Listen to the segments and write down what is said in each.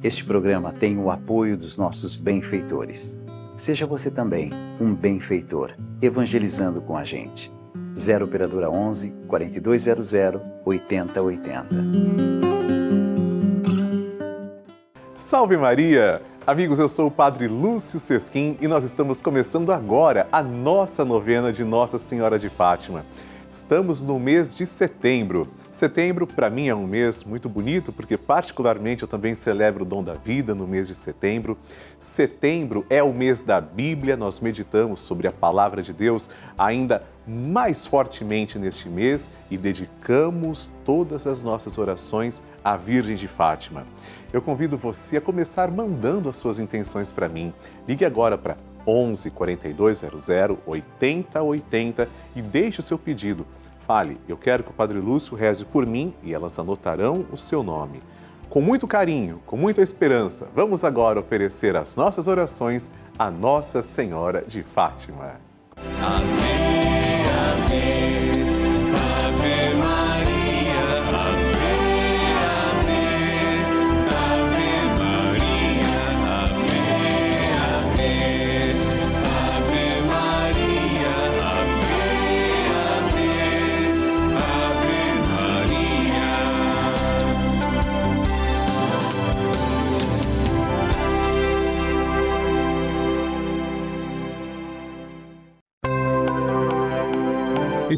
Este programa tem o apoio dos nossos benfeitores. Seja você também um benfeitor, evangelizando com a gente. 0 Operadora 11 4200 8080. Salve Maria! Amigos, eu sou o Padre Lúcio Sesquim e nós estamos começando agora a nossa novena de Nossa Senhora de Fátima. Estamos no mês de setembro. Setembro, para mim, é um mês muito bonito, porque, particularmente, eu também celebro o dom da vida no mês de setembro. Setembro é o mês da Bíblia, nós meditamos sobre a palavra de Deus ainda mais fortemente neste mês e dedicamos todas as nossas orações à Virgem de Fátima. Eu convido você a começar mandando as suas intenções para mim. Ligue agora para 11 4200 8080 e deixe o seu pedido. Fale, eu quero que o Padre Lúcio reze por mim e elas anotarão o seu nome. Com muito carinho, com muita esperança, vamos agora oferecer as nossas orações à Nossa Senhora de Fátima. Amém, amém.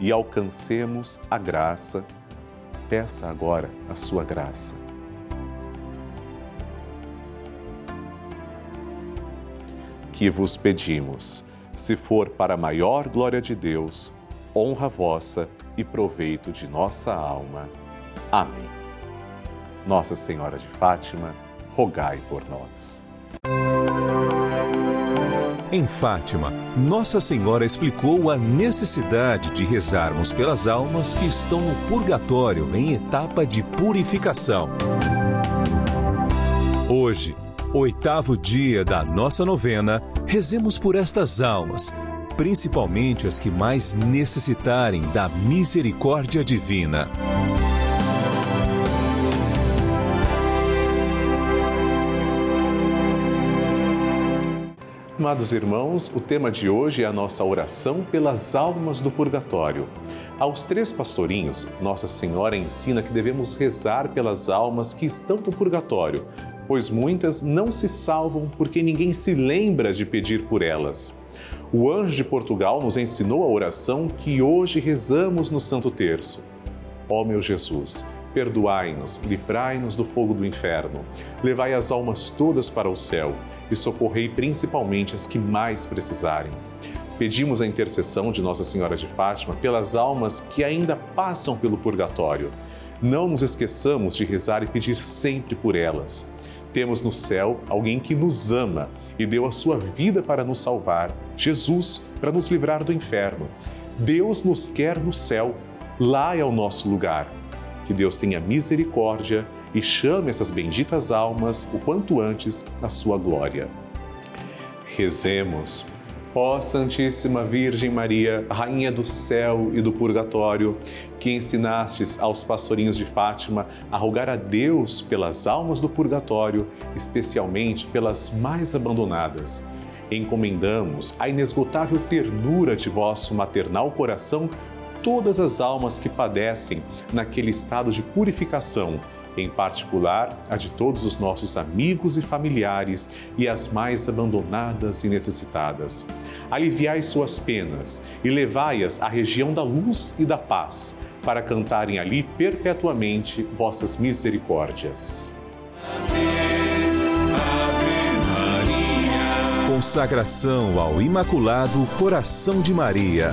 e alcancemos a graça. Peça agora a sua graça. Que vos pedimos, se for para a maior glória de Deus, honra vossa e proveito de nossa alma. Amém. Nossa Senhora de Fátima, rogai por nós. Em Fátima, Nossa Senhora explicou a necessidade de rezarmos pelas almas que estão no purgatório em etapa de purificação. Hoje, oitavo dia da nossa novena, rezemos por estas almas, principalmente as que mais necessitarem da misericórdia divina. Amados irmãos, o tema de hoje é a nossa oração pelas almas do purgatório. Aos três pastorinhos, Nossa Senhora ensina que devemos rezar pelas almas que estão no purgatório, pois muitas não se salvam porque ninguém se lembra de pedir por elas. O anjo de Portugal nos ensinou a oração que hoje rezamos no Santo Terço. Ó meu Jesus, perdoai-nos, livrai-nos do fogo do inferno, levai as almas todas para o céu e socorrei principalmente as que mais precisarem. Pedimos a intercessão de Nossa Senhora de Fátima pelas almas que ainda passam pelo purgatório. Não nos esqueçamos de rezar e pedir sempre por elas temos no céu alguém que nos ama e deu a sua vida para nos salvar, Jesus, para nos livrar do inferno. Deus nos quer no céu, lá é o nosso lugar. Que Deus tenha misericórdia e chame essas benditas almas o quanto antes à sua glória. Rezemos. Ó Santíssima Virgem Maria, Rainha do céu e do purgatório, que ensinastes aos pastorinhos de Fátima a rogar a Deus pelas almas do purgatório, especialmente pelas mais abandonadas. Encomendamos à inesgotável ternura de vosso maternal coração todas as almas que padecem naquele estado de purificação em particular a de todos os nossos amigos e familiares e as mais abandonadas e necessitadas. Aliviai suas penas e levai-as à região da luz e da paz, para cantarem ali perpetuamente vossas misericórdias. Consagração ao Imaculado Coração de Maria.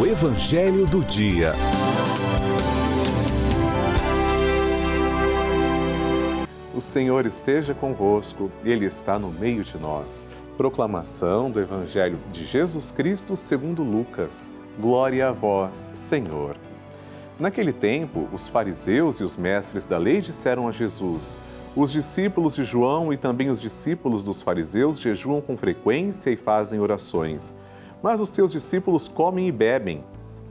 O Evangelho do Dia. O Senhor esteja convosco, Ele está no meio de nós. Proclamação do Evangelho de Jesus Cristo segundo Lucas. Glória a vós, Senhor. Naquele tempo, os fariseus e os mestres da lei disseram a Jesus: Os discípulos de João e também os discípulos dos fariseus jejuam com frequência e fazem orações mas os seus discípulos comem e bebem.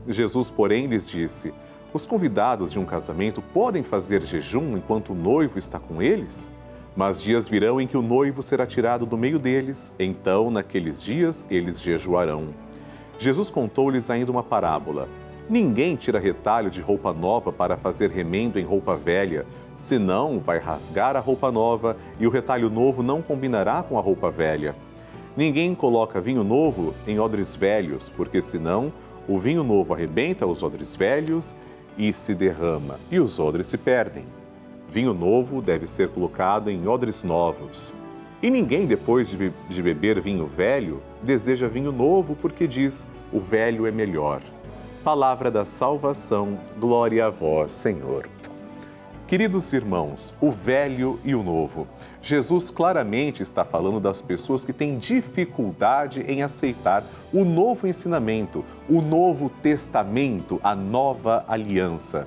Jesus, porém, lhes disse: Os convidados de um casamento podem fazer jejum enquanto o noivo está com eles? Mas dias virão em que o noivo será tirado do meio deles, então, naqueles dias, eles jejuarão. Jesus contou-lhes ainda uma parábola. Ninguém tira retalho de roupa nova para fazer remendo em roupa velha, senão vai rasgar a roupa nova e o retalho novo não combinará com a roupa velha. Ninguém coloca vinho novo em odres velhos, porque senão o vinho novo arrebenta os odres velhos e se derrama, e os odres se perdem. Vinho novo deve ser colocado em odres novos. E ninguém, depois de, de beber vinho velho, deseja vinho novo, porque diz: o velho é melhor. Palavra da salvação, glória a vós, Senhor. Queridos irmãos, o velho e o novo. Jesus claramente está falando das pessoas que têm dificuldade em aceitar o novo ensinamento, o novo testamento, a nova aliança.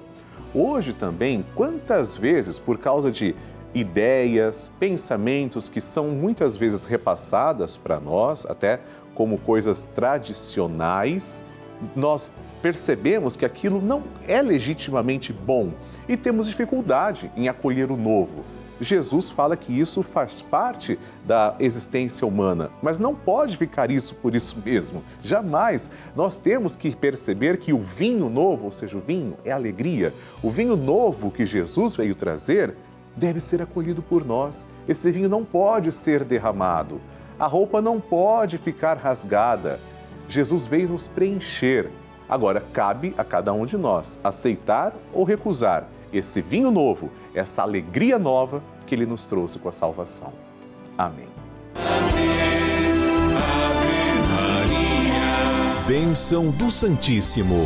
Hoje também, quantas vezes, por causa de ideias, pensamentos que são muitas vezes repassadas para nós, até como coisas tradicionais, nós percebemos que aquilo não é legitimamente bom e temos dificuldade em acolher o novo. Jesus fala que isso faz parte da existência humana, mas não pode ficar isso por isso mesmo. Jamais. Nós temos que perceber que o vinho novo, ou seja, o vinho é alegria. O vinho novo que Jesus veio trazer deve ser acolhido por nós. Esse vinho não pode ser derramado. A roupa não pode ficar rasgada. Jesus veio nos preencher. Agora, cabe a cada um de nós aceitar ou recusar esse vinho novo, essa alegria nova que ele nos trouxe com a salvação. Amém. Ave, Ave Maria. Bênção do Santíssimo.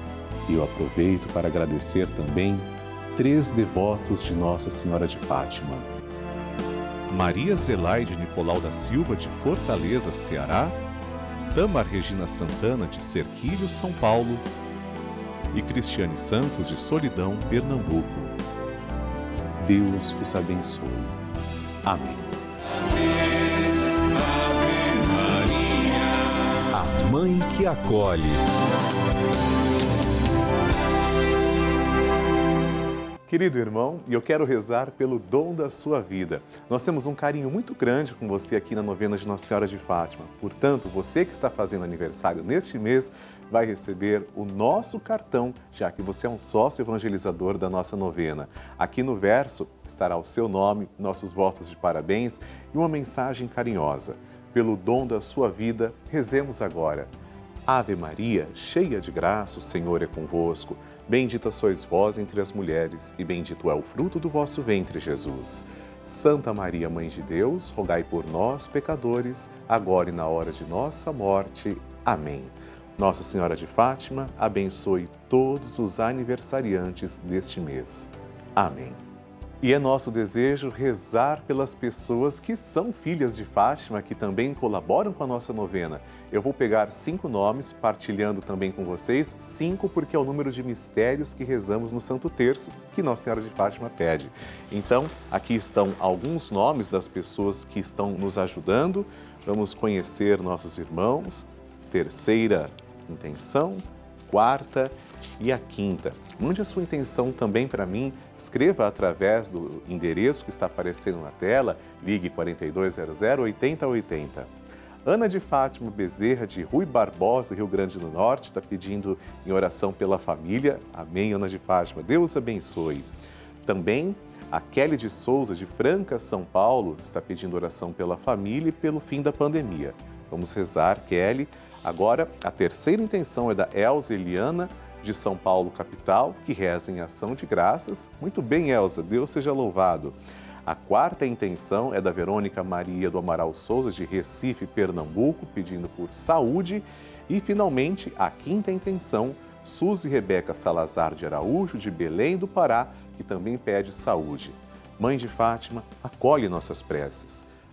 E eu aproveito para agradecer também três devotos de Nossa Senhora de Fátima. Maria Zelaide Nicolau da Silva, de Fortaleza, Ceará Tamar Regina Santana, de Serquilho, São Paulo, e Cristiane Santos, de Solidão, Pernambuco. Deus os abençoe. Amém. A Mãe que acolhe. Querido irmão, e eu quero rezar pelo dom da sua vida. Nós temos um carinho muito grande com você aqui na novena de Nossa Senhora de Fátima. Portanto, você que está fazendo aniversário neste mês vai receber o nosso cartão, já que você é um sócio evangelizador da nossa novena. Aqui no verso estará o seu nome, nossos votos de parabéns e uma mensagem carinhosa. Pelo dom da sua vida, rezemos agora. Ave Maria, cheia de graça, o Senhor é convosco. Bendita sois vós entre as mulheres, e bendito é o fruto do vosso ventre, Jesus. Santa Maria, Mãe de Deus, rogai por nós, pecadores, agora e na hora de nossa morte. Amém. Nossa Senhora de Fátima, abençoe todos os aniversariantes deste mês. Amém. E é nosso desejo rezar pelas pessoas que são filhas de Fátima, que também colaboram com a nossa novena. Eu vou pegar cinco nomes, partilhando também com vocês, cinco porque é o número de mistérios que rezamos no Santo Terço, que Nossa Senhora de Fátima pede. Então, aqui estão alguns nomes das pessoas que estão nos ajudando. Vamos conhecer nossos irmãos. Terceira intenção, quarta e a quinta. Mande a sua intenção também para mim, escreva através do endereço que está aparecendo na tela, ligue 4200 8080. Ana de Fátima Bezerra, de Rui Barbosa, Rio Grande do Norte, está pedindo em oração pela família. Amém, Ana de Fátima. Deus abençoe. Também a Kelly de Souza, de Franca, São Paulo, está pedindo oração pela família e pelo fim da pandemia. Vamos rezar, Kelly. Agora, a terceira intenção é da Elza Eliana, de São Paulo, capital, que reza em ação de graças. Muito bem, Elza, Deus seja louvado. A quarta intenção é da Verônica Maria do Amaral Souza, de Recife, Pernambuco, pedindo por saúde. E, finalmente, a quinta intenção, Suzy Rebeca Salazar de Araújo, de Belém do Pará, que também pede saúde. Mãe de Fátima, acolhe nossas preces.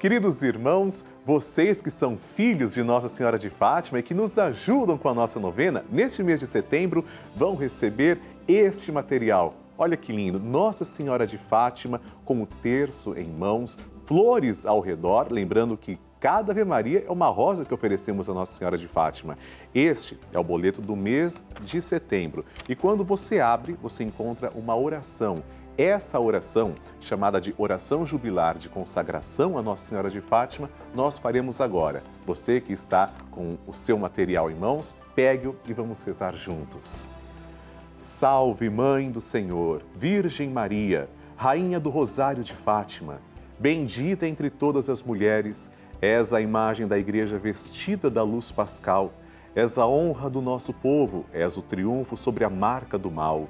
Queridos irmãos, vocês que são filhos de Nossa Senhora de Fátima e que nos ajudam com a nossa novena, neste mês de setembro vão receber este material. Olha que lindo! Nossa Senhora de Fátima com o terço em mãos, flores ao redor, lembrando que cada Ave Maria é uma rosa que oferecemos a Nossa Senhora de Fátima. Este é o boleto do mês de setembro. E quando você abre, você encontra uma oração essa oração, chamada de oração jubilar de consagração a Nossa Senhora de Fátima, nós faremos agora. Você que está com o seu material em mãos, pegue-o e vamos rezar juntos. Salve, Mãe do Senhor, Virgem Maria, Rainha do Rosário de Fátima, bendita entre todas as mulheres, és a imagem da Igreja vestida da luz pascal, és a honra do nosso povo, és o triunfo sobre a marca do mal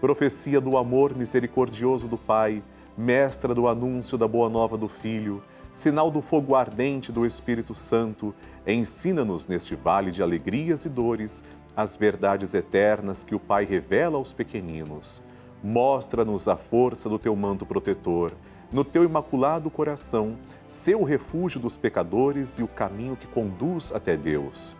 profecia do amor misericordioso do Pai, mestra do anúncio da boa nova do Filho, sinal do fogo ardente do Espírito Santo, ensina-nos neste vale de alegrias e dores as verdades eternas que o Pai revela aos pequeninos. Mostra-nos a força do teu manto protetor, no teu imaculado coração, seu refúgio dos pecadores e o caminho que conduz até Deus.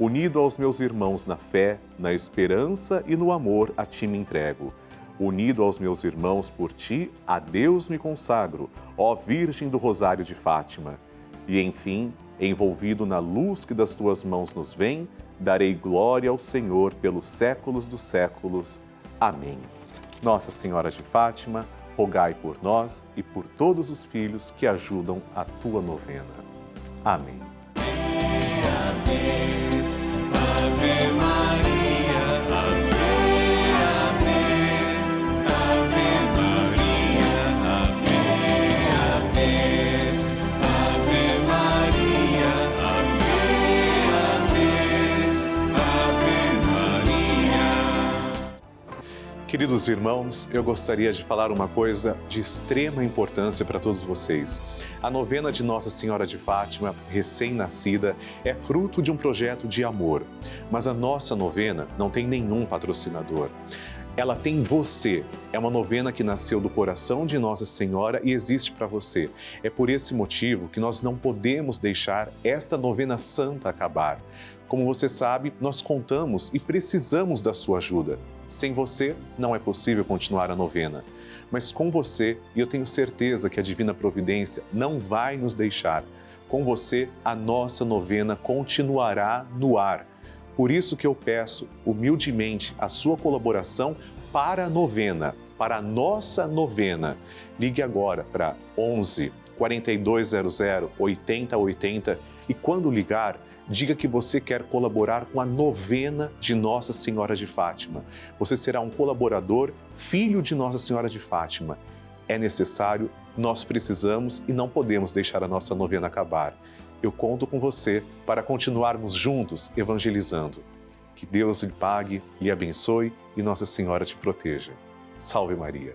Unido aos meus irmãos na fé, na esperança e no amor, a ti me entrego. Unido aos meus irmãos por ti, a Deus me consagro, ó Virgem do Rosário de Fátima. E enfim, envolvido na luz que das tuas mãos nos vem, darei glória ao Senhor pelos séculos dos séculos. Amém. Nossa Senhora de Fátima, rogai por nós e por todos os filhos que ajudam a tua novena. Amém. Ave Maria, Queridos irmãos, eu gostaria de falar uma coisa de extrema importância para todos vocês. A novena de Nossa Senhora de Fátima, recém-nascida, é fruto de um projeto de amor. Mas a nossa novena não tem nenhum patrocinador. Ela tem você. É uma novena que nasceu do coração de Nossa Senhora e existe para você. É por esse motivo que nós não podemos deixar esta novena santa acabar. Como você sabe, nós contamos e precisamos da sua ajuda. Sem você, não é possível continuar a novena mas com você, e eu tenho certeza que a Divina Providência não vai nos deixar. Com você, a nossa novena continuará no ar. Por isso que eu peço humildemente a sua colaboração para a novena, para a nossa novena. Ligue agora para 11 4200 8080 e quando ligar, diga que você quer colaborar com a novena de Nossa Senhora de Fátima. Você será um colaborador, filho de Nossa Senhora de Fátima. É necessário, nós precisamos e não podemos deixar a nossa novena acabar. Eu conto com você para continuarmos juntos evangelizando. Que Deus lhe pague, lhe abençoe e Nossa Senhora te proteja. Salve Maria.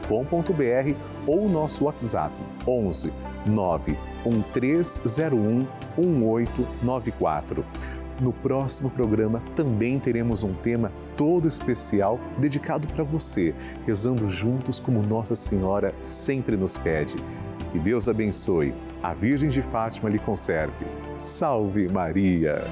pelavida.redevida.com.br ou nosso WhatsApp 11 91301 1894. No próximo programa também teremos um tema todo especial dedicado para você, rezando juntos como Nossa Senhora sempre nos pede. Que Deus abençoe, a Virgem de Fátima lhe conserve. Salve Maria!